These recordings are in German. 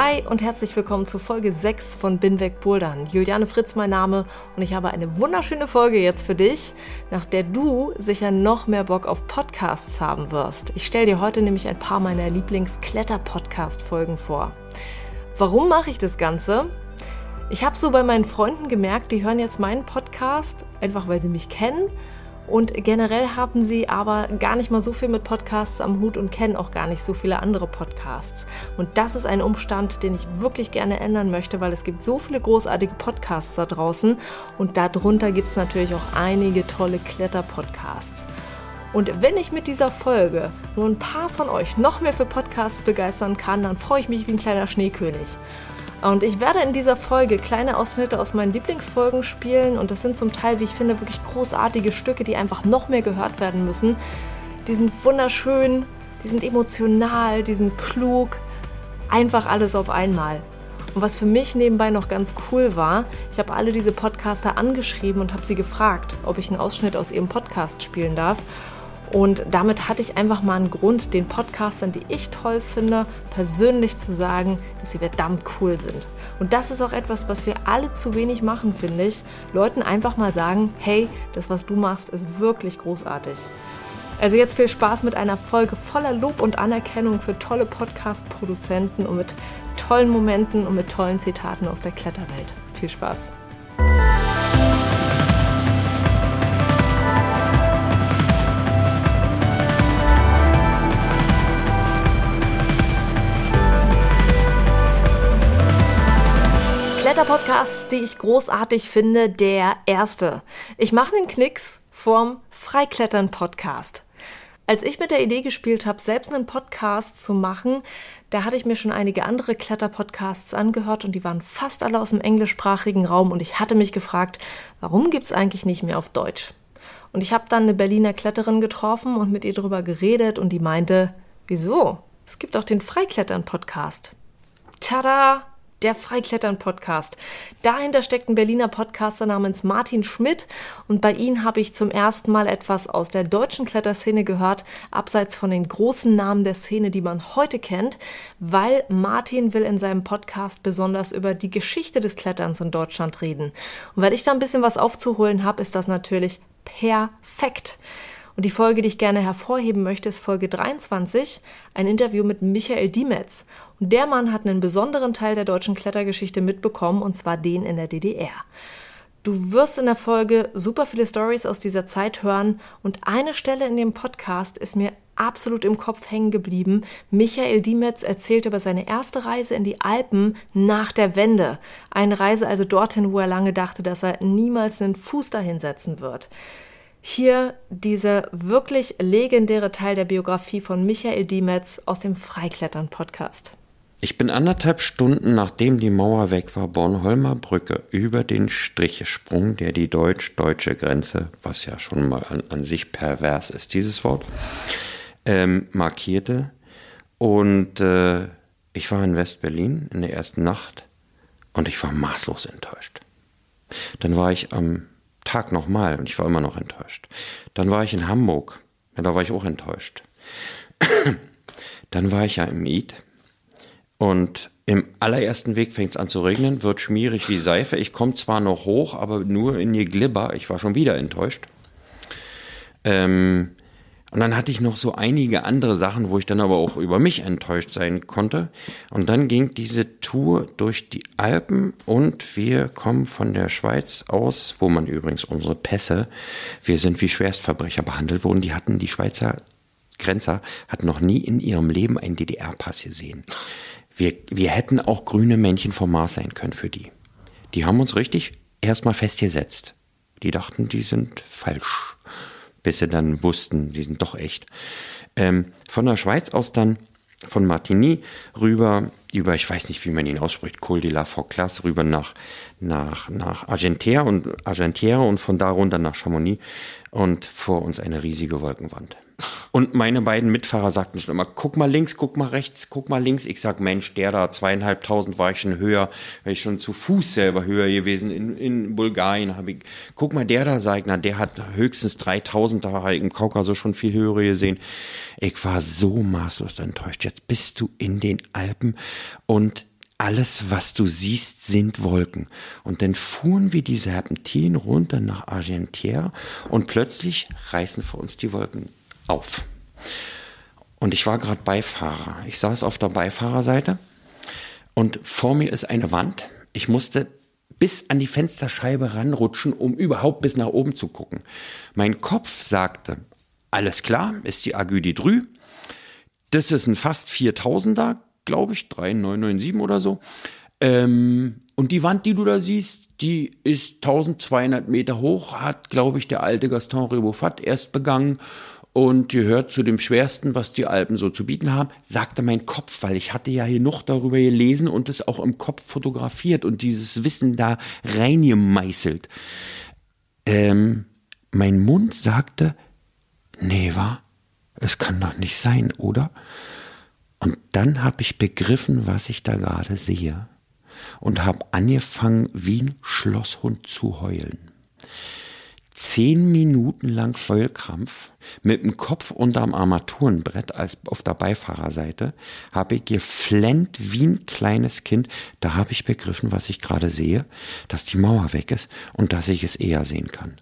Hi und herzlich willkommen zu Folge 6 von Binweg Bouldern. Juliane Fritz mein Name und ich habe eine wunderschöne Folge jetzt für dich, nach der du sicher noch mehr Bock auf Podcasts haben wirst. Ich stelle dir heute nämlich ein paar meiner Lieblings-Kletter-Podcast-Folgen vor. Warum mache ich das Ganze? Ich habe so bei meinen Freunden gemerkt, die hören jetzt meinen Podcast, einfach weil sie mich kennen und generell haben sie aber gar nicht mal so viel mit Podcasts am Hut und kennen auch gar nicht so viele andere Podcasts. Und das ist ein Umstand, den ich wirklich gerne ändern möchte, weil es gibt so viele großartige Podcasts da draußen und darunter gibt es natürlich auch einige tolle Kletter-Podcasts. Und wenn ich mit dieser Folge nur ein paar von euch noch mehr für Podcasts begeistern kann, dann freue ich mich wie ein kleiner Schneekönig. Und ich werde in dieser Folge kleine Ausschnitte aus meinen Lieblingsfolgen spielen und das sind zum Teil, wie ich finde, wirklich großartige Stücke, die einfach noch mehr gehört werden müssen. Die sind wunderschön, die sind emotional, die sind klug, einfach alles auf einmal. Und was für mich nebenbei noch ganz cool war, ich habe alle diese Podcaster angeschrieben und habe sie gefragt, ob ich einen Ausschnitt aus ihrem Podcast spielen darf. Und damit hatte ich einfach mal einen Grund, den Podcastern, die ich toll finde, persönlich zu sagen, dass sie verdammt cool sind. Und das ist auch etwas, was wir alle zu wenig machen, finde ich. Leuten einfach mal sagen, hey, das, was du machst, ist wirklich großartig. Also jetzt viel Spaß mit einer Folge voller Lob und Anerkennung für tolle Podcast-Produzenten und mit tollen Momenten und mit tollen Zitaten aus der Kletterwelt. Viel Spaß! Kletterpodcasts, die ich großartig finde, der erste. Ich mache den Knicks vom Freiklettern-Podcast. Als ich mit der Idee gespielt habe, selbst einen Podcast zu machen, da hatte ich mir schon einige andere Kletterpodcasts angehört und die waren fast alle aus dem englischsprachigen Raum und ich hatte mich gefragt, warum gibt es eigentlich nicht mehr auf Deutsch? Und ich habe dann eine Berliner Kletterin getroffen und mit ihr darüber geredet und die meinte, wieso? Es gibt auch den Freiklettern-Podcast. Tada! Der Freiklettern-Podcast. Dahinter steckt ein Berliner Podcaster namens Martin Schmidt und bei ihm habe ich zum ersten Mal etwas aus der deutschen Kletterszene gehört, abseits von den großen Namen der Szene, die man heute kennt, weil Martin will in seinem Podcast besonders über die Geschichte des Kletterns in Deutschland reden. Und weil ich da ein bisschen was aufzuholen habe, ist das natürlich perfekt. Und die Folge, die ich gerne hervorheben möchte, ist Folge 23, ein Interview mit Michael Diemetz. Und der Mann hat einen besonderen Teil der deutschen Klettergeschichte mitbekommen, und zwar den in der DDR. Du wirst in der Folge super viele Stories aus dieser Zeit hören und eine Stelle in dem Podcast ist mir absolut im Kopf hängen geblieben. Michael Diemetz erzählt über seine erste Reise in die Alpen nach der Wende. Eine Reise also dorthin, wo er lange dachte, dass er niemals einen Fuß dahin setzen wird. Hier dieser wirklich legendäre Teil der Biografie von Michael Diemetz aus dem Freiklettern-Podcast. Ich bin anderthalb Stunden nachdem die Mauer weg war, Bornholmer Brücke über den Strich gesprungen, der die deutsch-deutsche Grenze, was ja schon mal an, an sich pervers ist, dieses Wort, ähm, markierte. Und äh, ich war in West-Berlin in der ersten Nacht und ich war maßlos enttäuscht. Dann war ich am Tag nochmal und ich war immer noch enttäuscht. Dann war ich in Hamburg, ja, da war ich auch enttäuscht. Dann war ich ja im Eid und im allerersten Weg fängt es an zu regnen, wird schmierig wie Seife. Ich komme zwar noch hoch, aber nur in die Glibber. Ich war schon wieder enttäuscht. Ähm, und dann hatte ich noch so einige andere Sachen, wo ich dann aber auch über mich enttäuscht sein konnte. Und dann ging diese Tour durch die Alpen und wir kommen von der Schweiz aus, wo man übrigens unsere Pässe, wir sind wie Schwerstverbrecher behandelt wurden. Die hatten die Schweizer Grenzer, hatten noch nie in ihrem Leben einen DDR-Pass gesehen. Wir, wir hätten auch grüne Männchen vom Mars sein können für die. Die haben uns richtig erstmal festgesetzt Die dachten, die sind falsch, bis sie dann wussten, die sind doch echt. Ähm, von der Schweiz aus dann von Martigny rüber über, ich weiß nicht, wie man ihn ausspricht, Col de la Forclas, rüber nach, nach, nach Argentière und, Argentière und von da runter nach Chamonix und vor uns eine riesige Wolkenwand. Und meine beiden Mitfahrer sagten schon immer, guck mal links, guck mal rechts, guck mal links. Ich sag, Mensch, der da, zweieinhalbtausend war ich schon höher, wäre ich schon zu Fuß selber höher gewesen. In, in Bulgarien habe ich, guck mal, der da, sag ich, na, der hat höchstens 3000, da habe ich im Kaukasus schon viel höhere gesehen. Ich war so maßlos enttäuscht. Jetzt bist du in den Alpen und alles, was du siehst, sind Wolken. Und dann fuhren wir die Serpentinen runter nach Argentière und plötzlich reißen vor uns die Wolken auf. Und ich war gerade Beifahrer. Ich saß auf der Beifahrerseite und vor mir ist eine Wand. Ich musste bis an die Fensterscheibe ranrutschen, um überhaupt bis nach oben zu gucken. Mein Kopf sagte, alles klar, ist die Agüdi drü. Das ist ein fast 4000er, glaube ich, 3997 oder so. Ähm, und die Wand, die du da siehst, die ist 1200 Meter hoch, hat, glaube ich, der alte Gaston Rebofat erst begangen und gehört zu dem schwersten, was die Alpen so zu bieten haben, sagte mein Kopf, weil ich hatte ja hier noch darüber gelesen und es auch im Kopf fotografiert und dieses Wissen da reingemeißelt. Ähm, mein Mund sagte, nee, wa? Es kann doch nicht sein, oder? Und dann habe ich begriffen, was ich da gerade sehe und habe angefangen, wie ein Schlosshund zu heulen zehn Minuten lang Heulkrampf mit dem Kopf unterm Armaturenbrett als auf der Beifahrerseite, habe ich geflennt wie ein kleines Kind. Da habe ich begriffen, was ich gerade sehe, dass die Mauer weg ist und dass ich es eher sehen kann.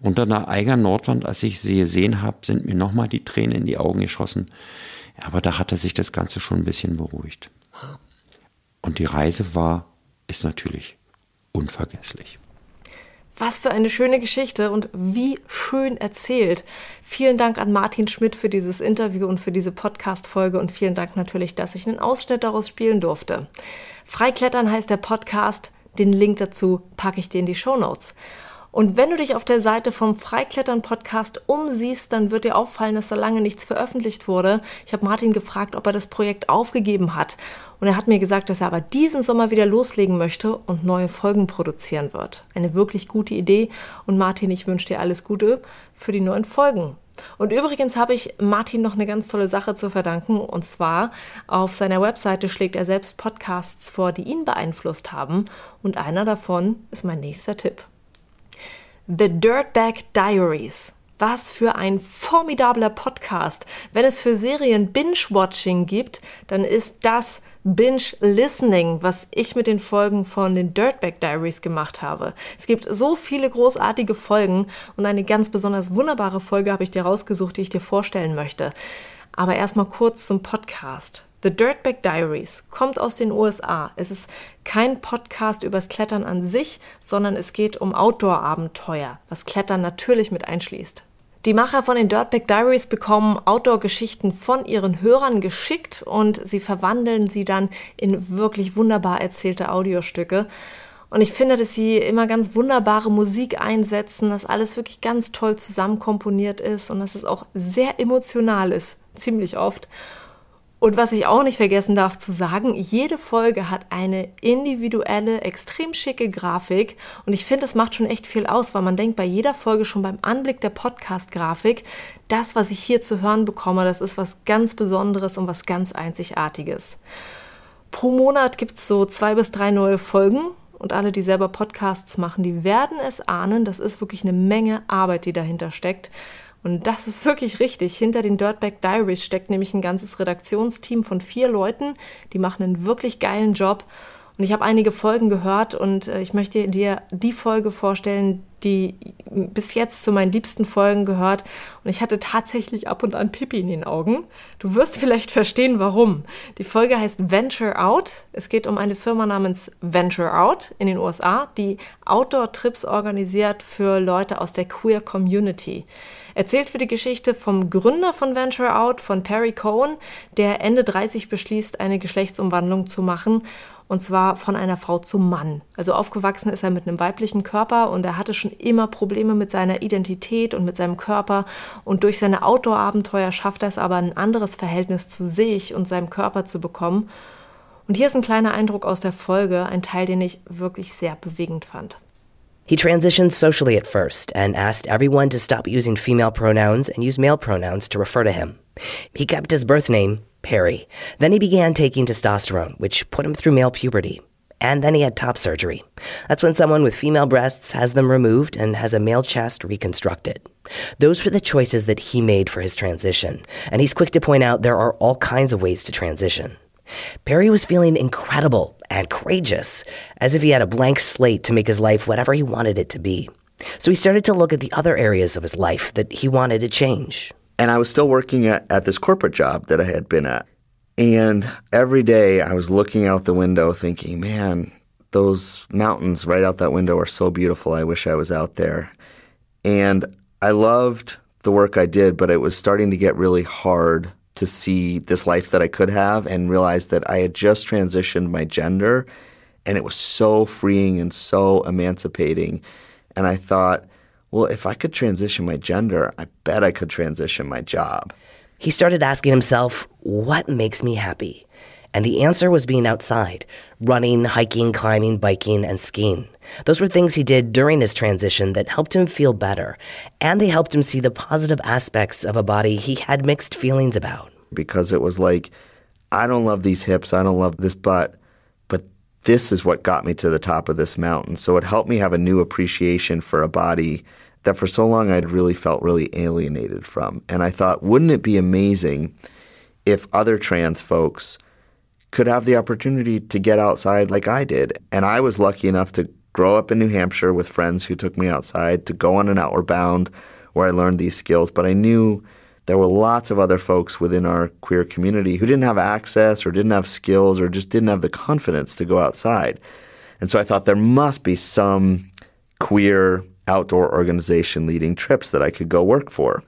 Unter der Eiger Nordwand, als ich sie gesehen habe, sind mir nochmal die Tränen in die Augen geschossen. Aber da hatte sich das Ganze schon ein bisschen beruhigt. Und die Reise war, ist natürlich unvergesslich. Was für eine schöne Geschichte und wie schön erzählt. Vielen Dank an Martin Schmidt für dieses Interview und für diese Podcast-Folge und vielen Dank natürlich, dass ich einen Ausschnitt daraus spielen durfte. Freiklettern heißt der Podcast. Den Link dazu packe ich dir in die Show Notes. Und wenn du dich auf der Seite vom Freiklettern Podcast umsiehst, dann wird dir auffallen, dass da lange nichts veröffentlicht wurde. Ich habe Martin gefragt, ob er das Projekt aufgegeben hat. Und er hat mir gesagt, dass er aber diesen Sommer wieder loslegen möchte und neue Folgen produzieren wird. Eine wirklich gute Idee. Und Martin, ich wünsche dir alles Gute für die neuen Folgen. Und übrigens habe ich Martin noch eine ganz tolle Sache zu verdanken. Und zwar auf seiner Webseite schlägt er selbst Podcasts vor, die ihn beeinflusst haben. Und einer davon ist mein nächster Tipp. The Dirtbag Diaries. Was für ein formidabler Podcast. Wenn es für Serien Binge-Watching gibt, dann ist das Binge-Listening, was ich mit den Folgen von den Dirtbag Diaries gemacht habe. Es gibt so viele großartige Folgen und eine ganz besonders wunderbare Folge habe ich dir rausgesucht, die ich dir vorstellen möchte. Aber erstmal kurz zum Podcast. The Dirtbag Diaries kommt aus den USA. Es ist kein Podcast übers Klettern an sich, sondern es geht um Outdoor-Abenteuer, was Klettern natürlich mit einschließt. Die Macher von den Dirtbag Diaries bekommen Outdoor-Geschichten von ihren Hörern geschickt und sie verwandeln sie dann in wirklich wunderbar erzählte Audiostücke. Und ich finde, dass sie immer ganz wunderbare Musik einsetzen, dass alles wirklich ganz toll zusammenkomponiert ist und dass es auch sehr emotional ist, ziemlich oft. Und was ich auch nicht vergessen darf zu sagen, jede Folge hat eine individuelle, extrem schicke Grafik. Und ich finde, das macht schon echt viel aus, weil man denkt bei jeder Folge schon beim Anblick der Podcast-Grafik, das, was ich hier zu hören bekomme, das ist was ganz Besonderes und was ganz Einzigartiges. Pro Monat gibt es so zwei bis drei neue Folgen. Und alle, die selber Podcasts machen, die werden es ahnen. Das ist wirklich eine Menge Arbeit, die dahinter steckt. Und das ist wirklich richtig. Hinter den Dirtbag Diaries steckt nämlich ein ganzes Redaktionsteam von vier Leuten. Die machen einen wirklich geilen Job. Und ich habe einige Folgen gehört und äh, ich möchte dir die Folge vorstellen, die bis jetzt zu meinen liebsten Folgen gehört. Und ich hatte tatsächlich ab und an Pipi in den Augen. Du wirst vielleicht verstehen, warum. Die Folge heißt Venture Out. Es geht um eine Firma namens Venture Out in den USA, die Outdoor-Trips organisiert für Leute aus der Queer Community. Erzählt wird die Geschichte vom Gründer von Venture Out, von Perry Cohen, der Ende 30 beschließt, eine Geschlechtsumwandlung zu machen und zwar von einer Frau zum Mann. Also aufgewachsen ist er mit einem weiblichen Körper und er hatte schon immer Probleme mit seiner Identität und mit seinem Körper und durch seine Outdoor-Abenteuer schafft er es aber, ein anderes Verhältnis zu sich und seinem Körper zu bekommen. Und hier ist ein kleiner Eindruck aus der Folge, ein Teil, den ich wirklich sehr bewegend fand. He transitioned socially at first and asked everyone to stop using female pronouns and use male pronouns to refer to him. He kept his birth name, Perry. Then he began taking testosterone, which put him through male puberty. And then he had top surgery. That's when someone with female breasts has them removed and has a male chest reconstructed. Those were the choices that he made for his transition. And he's quick to point out there are all kinds of ways to transition. Perry was feeling incredible and courageous, as if he had a blank slate to make his life whatever he wanted it to be. So he started to look at the other areas of his life that he wanted to change. And I was still working at, at this corporate job that I had been at. And every day I was looking out the window thinking, man, those mountains right out that window are so beautiful. I wish I was out there. And I loved the work I did, but it was starting to get really hard to see this life that I could have and realize that I had just transitioned my gender and it was so freeing and so emancipating. And I thought, well, if I could transition my gender, I bet I could transition my job. He started asking himself, what makes me happy? And the answer was being outside, running, hiking, climbing, biking, and skiing. Those were things he did during his transition that helped him feel better, and they helped him see the positive aspects of a body he had mixed feelings about. Because it was like, I don't love these hips, I don't love this butt, but this is what got me to the top of this mountain. So it helped me have a new appreciation for a body that for so long I'd really felt really alienated from. And I thought, wouldn't it be amazing if other trans folks could have the opportunity to get outside like I did? And I was lucky enough to grow up in New Hampshire with friends who took me outside, to go on an outward bound where I learned these skills. But I knew there were lots of other folks within our queer community who didn't have access or didn't have skills or just didn't have the confidence to go outside. And so I thought there must be some queer outdoor organization leading trips that I could go work for.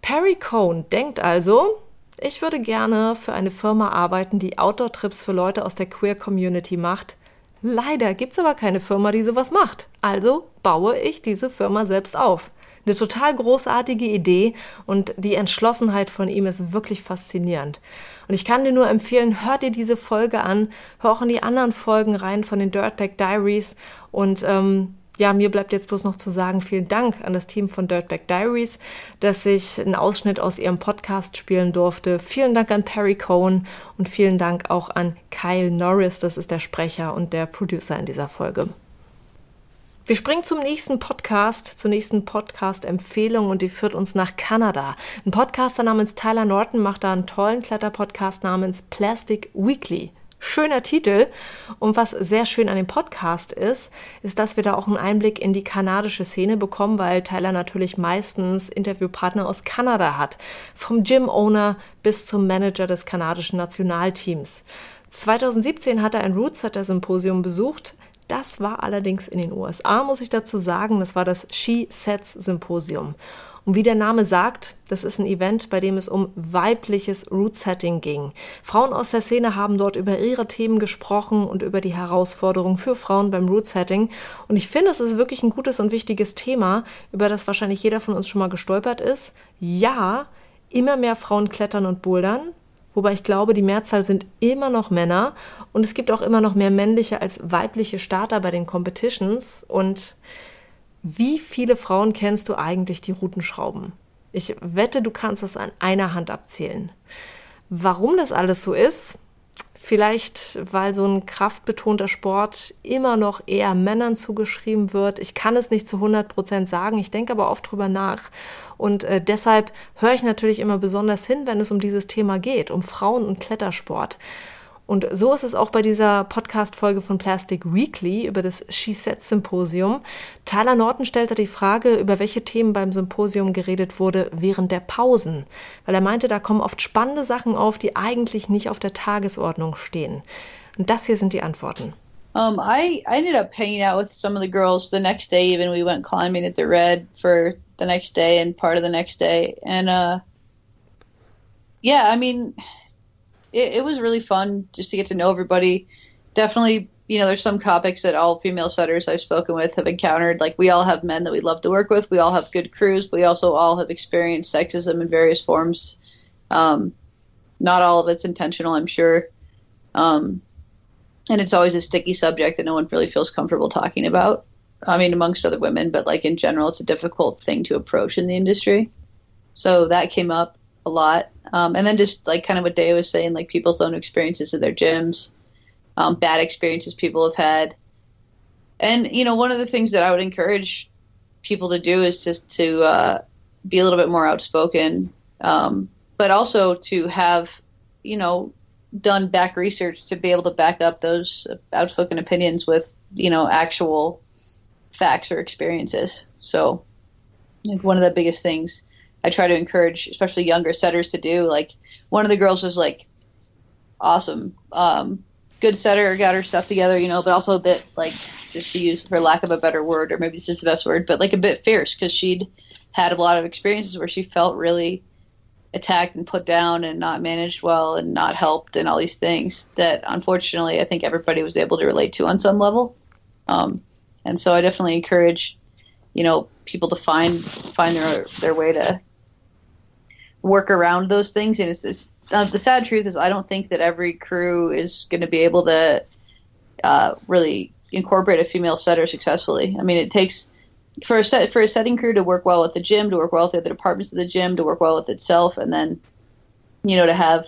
Perry Cohn denkt also, ich würde gerne für eine Firma arbeiten, die Outdoor-Trips für Leute aus der Queer Community macht. Leider gibt es aber keine Firma, die sowas macht. Also baue ich diese Firma selbst auf. Eine total großartige Idee und die Entschlossenheit von ihm ist wirklich faszinierend. Und ich kann dir nur empfehlen, hör dir diese Folge an, hör auch in die anderen Folgen rein von den Dirtbag Diaries und ähm, ja, mir bleibt jetzt bloß noch zu sagen, vielen Dank an das Team von Dirtbag Diaries, dass ich einen Ausschnitt aus ihrem Podcast spielen durfte. Vielen Dank an Perry Cohen und vielen Dank auch an Kyle Norris, das ist der Sprecher und der Producer in dieser Folge. Wir springen zum nächsten Podcast, zur nächsten Podcast-Empfehlung und die führt uns nach Kanada. Ein Podcaster namens Tyler Norton macht da einen tollen Kletterpodcast namens Plastic Weekly. Schöner Titel. Und was sehr schön an dem Podcast ist, ist, dass wir da auch einen Einblick in die kanadische Szene bekommen, weil Tyler natürlich meistens Interviewpartner aus Kanada hat. Vom Gym-Owner bis zum Manager des kanadischen Nationalteams. 2017 hat er ein Rootsetter-Symposium besucht. Das war allerdings in den USA, muss ich dazu sagen. Das war das She Sets Symposium. Und wie der Name sagt, das ist ein Event, bei dem es um weibliches Root-Setting ging. Frauen aus der Szene haben dort über ihre Themen gesprochen und über die Herausforderungen für Frauen beim Root-Setting. Und ich finde, es ist wirklich ein gutes und wichtiges Thema, über das wahrscheinlich jeder von uns schon mal gestolpert ist. Ja, immer mehr Frauen klettern und bouldern. Wobei ich glaube, die Mehrzahl sind immer noch Männer und es gibt auch immer noch mehr männliche als weibliche Starter bei den Competitions. Und wie viele Frauen kennst du eigentlich, die Routenschrauben? Ich wette, du kannst das an einer Hand abzählen. Warum das alles so ist? Vielleicht, weil so ein kraftbetonter Sport immer noch eher Männern zugeschrieben wird. Ich kann es nicht zu 100 Prozent sagen. Ich denke aber oft drüber nach. Und äh, deshalb höre ich natürlich immer besonders hin, wenn es um dieses Thema geht, um Frauen und Klettersport. Und so ist es auch bei dieser Podcast-Folge von Plastic Weekly über das She Said Symposium. Tyler Norton stellte die Frage, über welche Themen beim Symposium geredet wurde während der Pausen. Weil er meinte, da kommen oft spannende Sachen auf, die eigentlich nicht auf der Tagesordnung stehen. Und das hier sind die Antworten. Um, I, I ended up hanging out with some of the girls the next day. Even we went climbing at the Red for the next day and part of the next day. And uh, yeah, I mean, it, it was really fun just to get to know everybody. Definitely, you know, there's some topics that all female setters I've spoken with have encountered. Like, we all have men that we love to work with. We all have good crews. But we also all have experienced sexism in various forms. Um, not all of it's intentional, I'm sure. Um, and it's always a sticky subject that no one really feels comfortable talking about. I mean, amongst other women, but like in general, it's a difficult thing to approach in the industry. So that came up a lot. Um, and then just like kind of what Day was saying, like people's own experiences at their gyms, um, bad experiences people have had. And, you know, one of the things that I would encourage people to do is just to uh, be a little bit more outspoken, um, but also to have, you know, done back research to be able to back up those outspoken opinions with, you know, actual facts or experiences. So, like one of the biggest things I try to encourage, especially younger setters, to do. Like one of the girls was like, awesome, um, good setter, got her stuff together, you know, but also a bit like, just to use for lack of a better word, or maybe this is the best word, but like a bit fierce because she'd had a lot of experiences where she felt really attacked and put down and not managed well and not helped and all these things that unfortunately I think everybody was able to relate to on some level. Um, and so I definitely encourage, you know, people to find find their their way to work around those things. And it's, it's uh, the sad truth is I don't think that every crew is going to be able to uh, really incorporate a female setter successfully. I mean, it takes for a set for a setting crew to work well with the gym, to work well with the other departments of the gym, to work well with itself, and then you know to have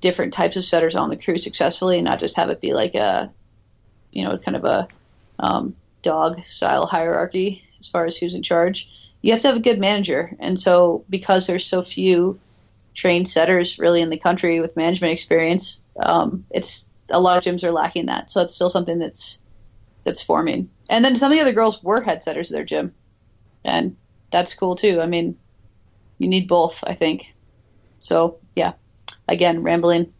different types of setters on the crew successfully, and not just have it be like a you know kind of a um, dog style hierarchy as far as who's in charge. You have to have a good manager, and so because there's so few trained setters really in the country with management experience, um, it's a lot of gyms are lacking that. So it's still something that's that's forming. And then some of the other girls were head setters at their gym, and that's cool too. I mean, you need both, I think. So yeah, again, rambling.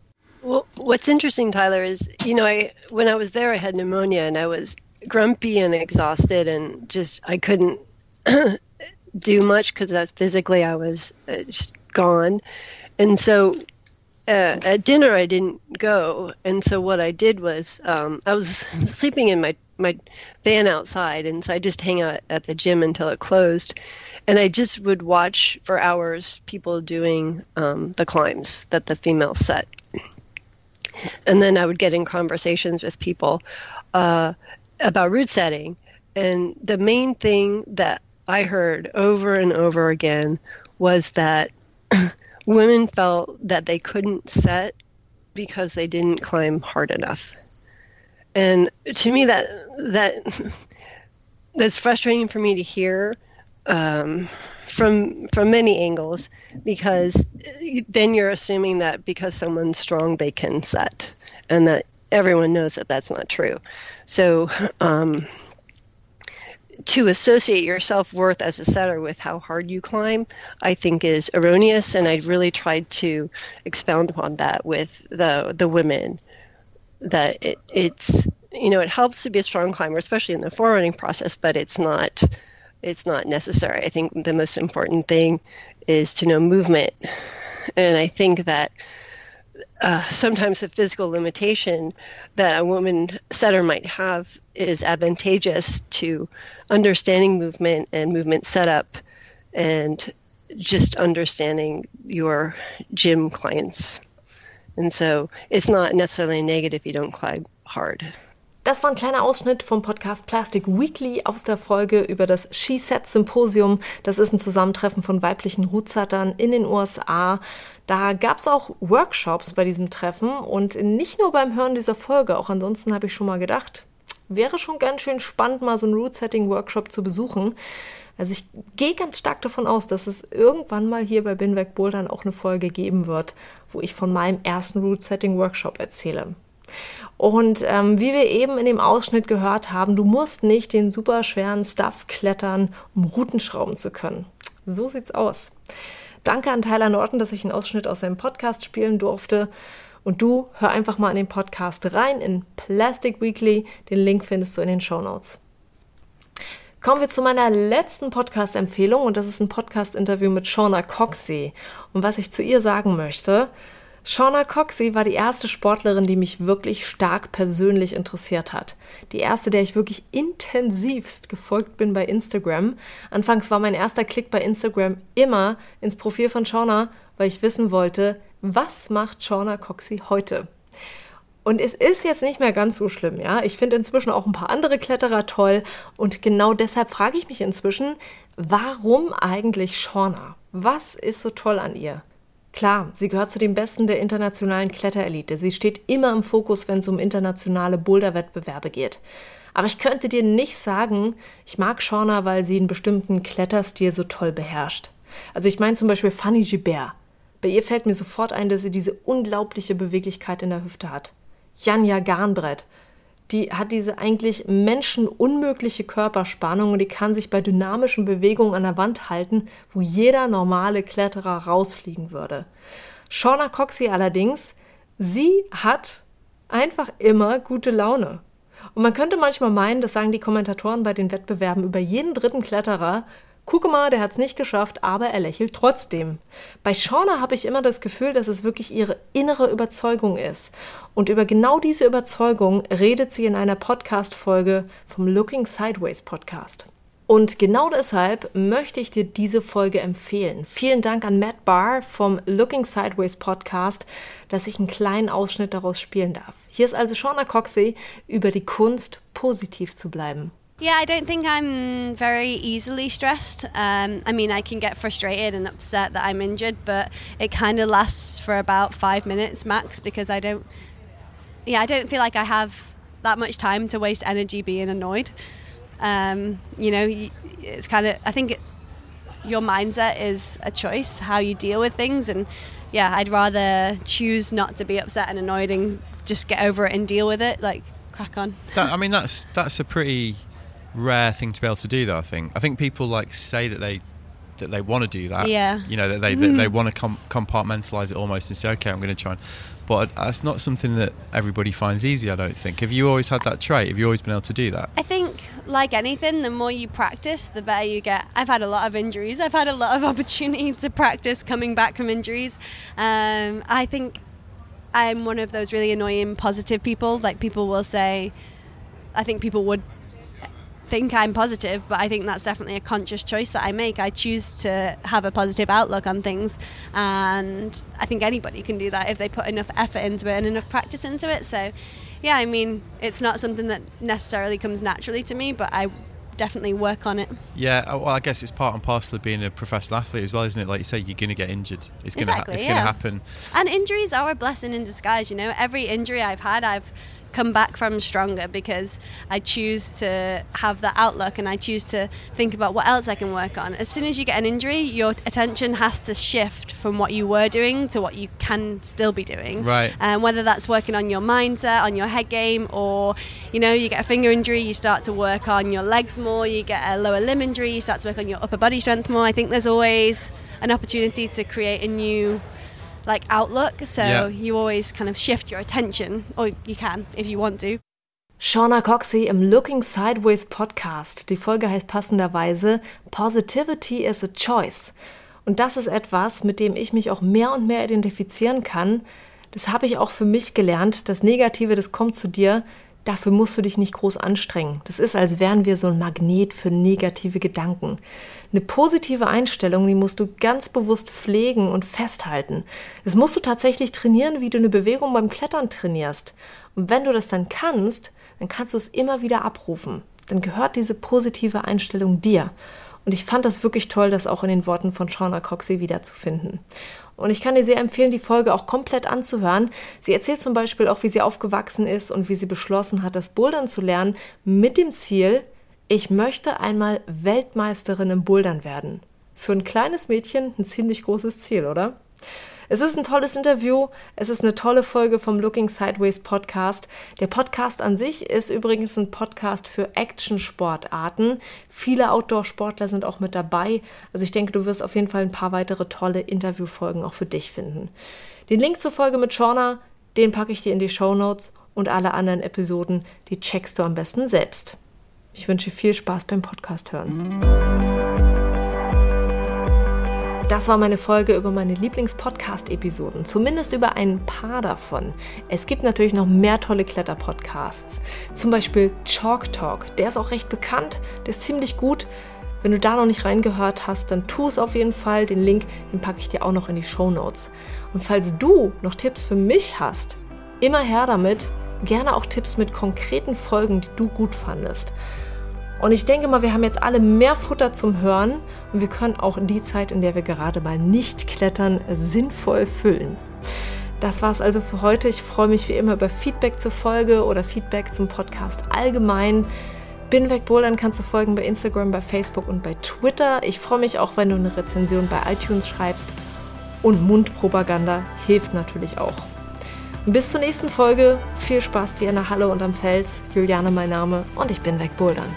Well, what's interesting, Tyler, is you know, I when I was there, I had pneumonia and I was grumpy and exhausted, and just I couldn't do much because that physically I was uh, just gone, and so uh, at dinner I didn't go, and so what I did was um, I was sleeping in my my van outside, and so I just hang out at the gym until it closed, and I just would watch for hours people doing um, the climbs that the females set, and then I would get in conversations with people uh, about route setting, and the main thing that I heard over and over again was that women felt that they couldn't set because they didn't climb hard enough. And to me, that that that's frustrating for me to hear um, from from many angles because then you're assuming that because someone's strong they can set, and that everyone knows that that's not true. So. Um, to associate your self worth as a setter with how hard you climb, I think is erroneous, and I really tried to expound upon that with the the women. That it, it's you know it helps to be a strong climber, especially in the forerunning process, but it's not it's not necessary. I think the most important thing is to know movement, and I think that uh, sometimes the physical limitation that a woman setter might have is advantageous to understanding movement and movement setup and just understanding your gym clients. And so it's not necessarily negative if you don't climb hard. Das war ein kleiner Ausschnitt vom Podcast Plastic Weekly aus der Folge über das She-Set Symposium. Das ist ein Zusammentreffen von weiblichen Rootsettern in den USA. Da gab es auch Workshops bei diesem Treffen und nicht nur beim Hören dieser Folge, auch ansonsten habe ich schon mal gedacht, wäre schon ganz schön spannend, mal so einen Root-Setting-Workshop zu besuchen. Also ich gehe ganz stark davon aus, dass es irgendwann mal hier bei Binweg Bouldern auch eine Folge geben wird, wo ich von meinem ersten Root-Setting-Workshop erzähle. Und ähm, wie wir eben in dem Ausschnitt gehört haben, du musst nicht den superschweren Stuff klettern, um Routen schrauben zu können. So sieht's aus. Danke an Tyler Norton, dass ich einen Ausschnitt aus seinem Podcast spielen durfte. Und du hör einfach mal in den Podcast rein in Plastic Weekly. Den Link findest du in den Show Notes. Kommen wir zu meiner letzten Podcast-Empfehlung und das ist ein Podcast-Interview mit Shauna Coxey. Und was ich zu ihr sagen möchte, Shauna Coxey war die erste Sportlerin, die mich wirklich stark persönlich interessiert hat. Die erste, der ich wirklich intensivst gefolgt bin bei Instagram. Anfangs war mein erster Klick bei Instagram immer ins Profil von Shauna, weil ich wissen wollte, was macht Shauna Coxey heute? Und es ist jetzt nicht mehr ganz so schlimm, ja. Ich finde inzwischen auch ein paar andere Kletterer toll und genau deshalb frage ich mich inzwischen, warum eigentlich Shauna? Was ist so toll an ihr? Klar, sie gehört zu den Besten der internationalen Kletterelite. Sie steht immer im Fokus, wenn es um internationale Boulderwettbewerbe geht. Aber ich könnte dir nicht sagen, ich mag Shauna, weil sie einen bestimmten Kletterstil so toll beherrscht. Also ich meine zum Beispiel Fanny Gibert. Bei ihr fällt mir sofort ein, dass sie diese unglaubliche Beweglichkeit in der Hüfte hat. Janja Garnbrett die hat diese eigentlich menschenunmögliche Körperspannung und die kann sich bei dynamischen Bewegungen an der Wand halten, wo jeder normale Kletterer rausfliegen würde. Shauna Coxey allerdings, sie hat einfach immer gute Laune. Und man könnte manchmal meinen, das sagen die Kommentatoren bei den Wettbewerben über jeden dritten Kletterer, Gucke mal, der hat es nicht geschafft, aber er lächelt trotzdem. Bei Shauna habe ich immer das Gefühl, dass es wirklich ihre innere Überzeugung ist. Und über genau diese Überzeugung redet sie in einer Podcast-Folge vom Looking Sideways Podcast. Und genau deshalb möchte ich dir diese Folge empfehlen. Vielen Dank an Matt Barr vom Looking Sideways Podcast, dass ich einen kleinen Ausschnitt daraus spielen darf. Hier ist also Shauna Coxey über die Kunst, positiv zu bleiben. Yeah, I don't think I'm very easily stressed. Um, I mean, I can get frustrated and upset that I'm injured, but it kind of lasts for about five minutes max because I don't. Yeah, I don't feel like I have that much time to waste energy being annoyed. Um, you know, it's kind of. I think it, your mindset is a choice how you deal with things, and yeah, I'd rather choose not to be upset and annoyed and just get over it and deal with it. Like crack on. That, I mean, that's that's a pretty rare thing to be able to do though i think. I think people like say that they that they want to do that. Yeah. You know that they mm. they want to com- compartmentalize it almost and say okay i'm going to try and but that's not something that everybody finds easy i don't think. Have you always had that trait? Have you always been able to do that? I think like anything the more you practice the better you get. I've had a lot of injuries. I've had a lot of opportunity to practice coming back from injuries. Um, i think i'm one of those really annoying positive people. Like people will say i think people would think I'm positive, but I think that's definitely a conscious choice that I make. I choose to have a positive outlook on things, and I think anybody can do that if they put enough effort into it and enough practice into it. So, yeah, I mean, it's not something that necessarily comes naturally to me, but I definitely work on it. Yeah, uh, well, I guess it's part and parcel of being a professional athlete as well, isn't it? Like you say, you're going to get injured. It's going exactly, ha- it's yeah. going to happen. And injuries are a blessing in disguise. You know, every injury I've had, I've come back from stronger because I choose to have that outlook and I choose to think about what else I can work on. As soon as you get an injury, your attention has to shift from what you were doing to what you can still be doing. Right. And um, whether that's working on your mindset, on your head game, or you know, you get a finger injury, you start to work on your legs more. You get a lower limb injury, you start to work on your upper body strength more. I think there's always an opportunity to create a new like outlook. So yeah. you always kind of shift your attention, or you can if you want to. Shauna Coxey im Looking Sideways Podcast. Die Folge heißt passenderweise Positivity is a Choice. Und das ist etwas, mit dem ich mich auch mehr und mehr identifizieren kann. Das habe ich auch für mich gelernt. Das Negative, das kommt zu dir. Dafür musst du dich nicht groß anstrengen. Das ist, als wären wir so ein Magnet für negative Gedanken. Eine positive Einstellung, die musst du ganz bewusst pflegen und festhalten. Das musst du tatsächlich trainieren, wie du eine Bewegung beim Klettern trainierst. Und wenn du das dann kannst, dann kannst du es immer wieder abrufen. Dann gehört diese positive Einstellung dir. Und ich fand das wirklich toll, das auch in den Worten von Shauna Coxey wiederzufinden. Und ich kann dir sehr empfehlen, die Folge auch komplett anzuhören. Sie erzählt zum Beispiel auch, wie sie aufgewachsen ist und wie sie beschlossen hat, das Bouldern zu lernen, mit dem Ziel, ich möchte einmal Weltmeisterin im Bouldern werden. Für ein kleines Mädchen ein ziemlich großes Ziel, oder? Es ist ein tolles Interview. Es ist eine tolle Folge vom Looking Sideways Podcast. Der Podcast an sich ist übrigens ein Podcast für Action-Sportarten. Viele Outdoor-Sportler sind auch mit dabei. Also ich denke, du wirst auf jeden Fall ein paar weitere tolle Interviewfolgen auch für dich finden. Den Link zur Folge mit Shauna, den packe ich dir in die Show Notes und alle anderen Episoden, die checkst du am besten selbst. Ich wünsche viel Spaß beim Podcast hören. Das war meine Folge über meine Lieblings-Podcast-Episoden. Zumindest über ein paar davon. Es gibt natürlich noch mehr tolle Kletter-Podcasts. Zum Beispiel Chalk Talk. Der ist auch recht bekannt. Der ist ziemlich gut. Wenn du da noch nicht reingehört hast, dann tu es auf jeden Fall. Den Link, den packe ich dir auch noch in die Show Notes. Und falls du noch Tipps für mich hast, immer her damit. Gerne auch Tipps mit konkreten Folgen, die du gut fandest. Und ich denke mal, wir haben jetzt alle mehr Futter zum Hören und wir können auch die Zeit, in der wir gerade mal nicht klettern, sinnvoll füllen. Das war es also für heute. Ich freue mich wie immer über Feedback zur Folge oder Feedback zum Podcast allgemein. Bin weg Bouldern kannst du folgen bei Instagram, bei Facebook und bei Twitter. Ich freue mich auch, wenn du eine Rezension bei iTunes schreibst. Und Mundpropaganda hilft natürlich auch. Bis zur nächsten Folge. Viel Spaß dir in der Halle und am Fels. Juliane mein Name und ich bin weg Bouldern.